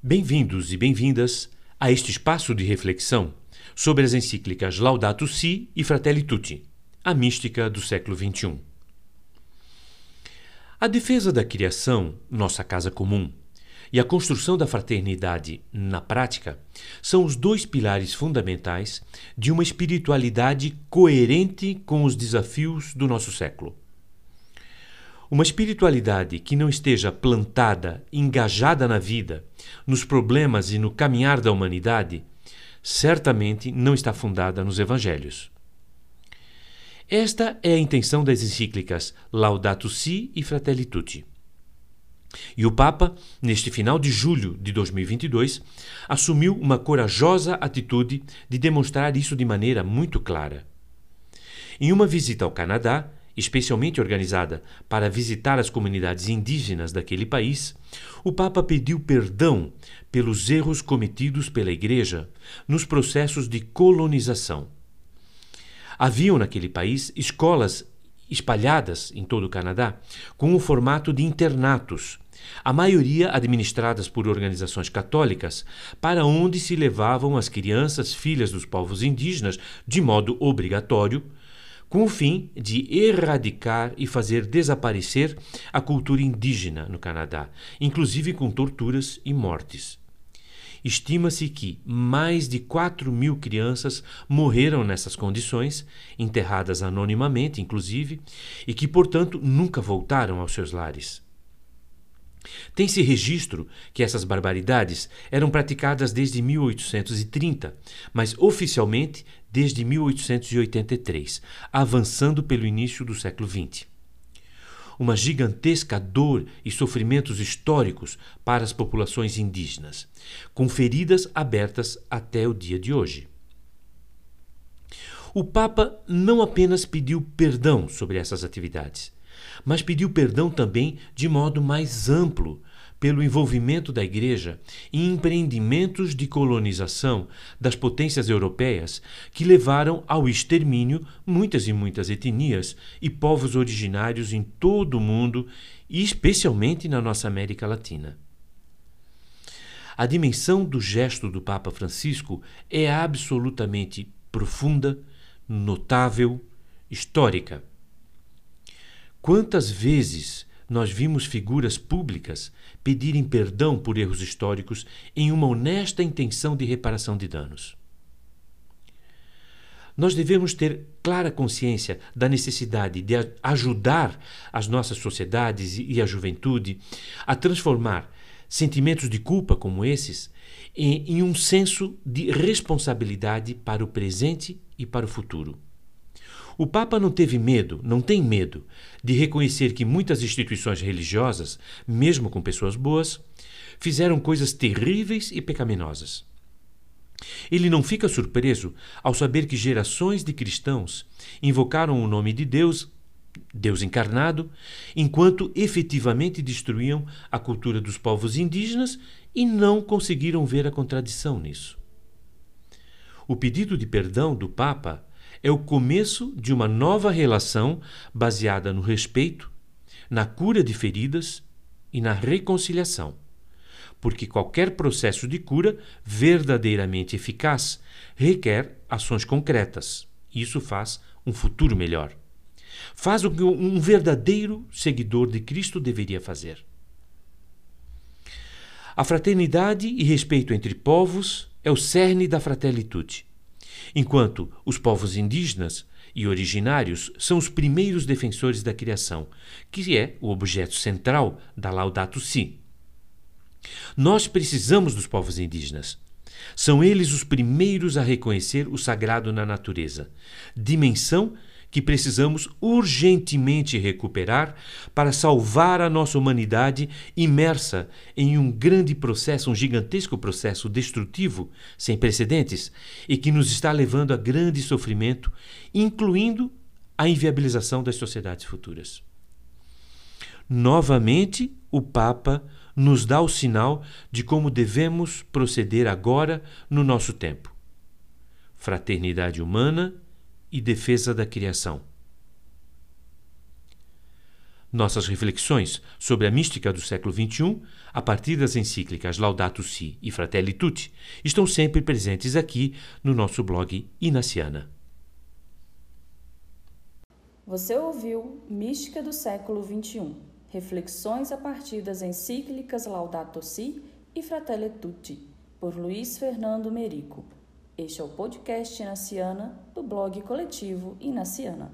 Bem-vindos e bem-vindas a este espaço de reflexão sobre as encíclicas Laudato Si e Fratelli Tutti, a mística do século XXI. A defesa da criação, nossa casa comum, e a construção da fraternidade na prática são os dois pilares fundamentais de uma espiritualidade coerente com os desafios do nosso século. Uma espiritualidade que não esteja plantada, engajada na vida, nos problemas e no caminhar da humanidade, certamente não está fundada nos evangelhos. Esta é a intenção das encíclicas Laudato Si e Fratelli Tutti. E o Papa, neste final de julho de 2022, assumiu uma corajosa atitude de demonstrar isso de maneira muito clara. Em uma visita ao Canadá, especialmente organizada para visitar as comunidades indígenas daquele país, o Papa pediu perdão pelos erros cometidos pela Igreja nos processos de colonização. Haviam naquele país escolas espalhadas em todo o Canadá com o formato de internatos, a maioria administradas por organizações católicas, para onde se levavam as crianças filhas dos povos indígenas de modo obrigatório com o fim de erradicar e fazer desaparecer a cultura indígena no Canadá, inclusive com torturas e mortes. Estima-se que mais de 4 mil crianças morreram nessas condições, enterradas anonimamente, inclusive, e que, portanto, nunca voltaram aos seus lares. Tem-se registro que essas barbaridades eram praticadas desde 1830, mas oficialmente desde 1883, avançando pelo início do século XX. Uma gigantesca dor e sofrimentos históricos para as populações indígenas, com feridas abertas até o dia de hoje. O Papa não apenas pediu perdão sobre essas atividades, mas pediu perdão também de modo mais amplo pelo envolvimento da Igreja em empreendimentos de colonização das potências europeias que levaram ao extermínio muitas e muitas etnias e povos originários em todo o mundo e especialmente na nossa América Latina. A dimensão do gesto do Papa Francisco é absolutamente profunda, notável, histórica. Quantas vezes nós vimos figuras públicas pedirem perdão por erros históricos em uma honesta intenção de reparação de danos? Nós devemos ter clara consciência da necessidade de ajudar as nossas sociedades e a juventude a transformar sentimentos de culpa como esses em, um senso de responsabilidade para o presente e para o futuro. O Papa não teve medo, não tem medo, de reconhecer que muitas instituições religiosas, mesmo com pessoas boas, fizeram coisas terríveis e pecaminosas. Ele não fica surpreso ao saber que gerações de cristãos invocaram o nome de Deus, Deus encarnado, enquanto efetivamente destruíam a cultura dos povos indígenas e não conseguiram ver a contradição nisso. O pedido de perdão do Papa é o começo de uma nova relação baseada no respeito, na cura de feridas e na reconciliação. Porque qualquer processo de cura verdadeiramente eficaz requer ações concretas. Isso faz um futuro melhor. Faz o que um verdadeiro seguidor de Cristo deveria fazer. A fraternidade e respeito entre povos é o cerne da fraternitude enquanto os povos indígenas e originários são os primeiros defensores da criação, que é o objeto central da Laudato Si. Nós precisamos dos povos indígenas. São eles os primeiros a reconhecer o sagrado na natureza, dimensão que precisamos urgentemente recuperar para salvar a nossa humanidade imersa em um grande processo, um gigantesco processo destrutivo sem precedentes e que nos está levando a grande sofrimento, incluindo a inviabilização das sociedades futuras. Novamente, o Papa nos dá o sinal de como devemos proceder agora no nosso tempo. Fraternidade humana e defesa da criação. Nossas reflexões sobre a mística do século XXI, a partir das encíclicas Laudato Si e Fratelli Tutti, estão sempre presentes aqui no nosso blog Inaciana. Você ouviu Mística do século XXI, reflexões a partir das encíclicas Laudato Si e Fratelli Tutti, por Luiz Fernando Merico. Este é o podcast Inaciana do blog coletivo Inaciana.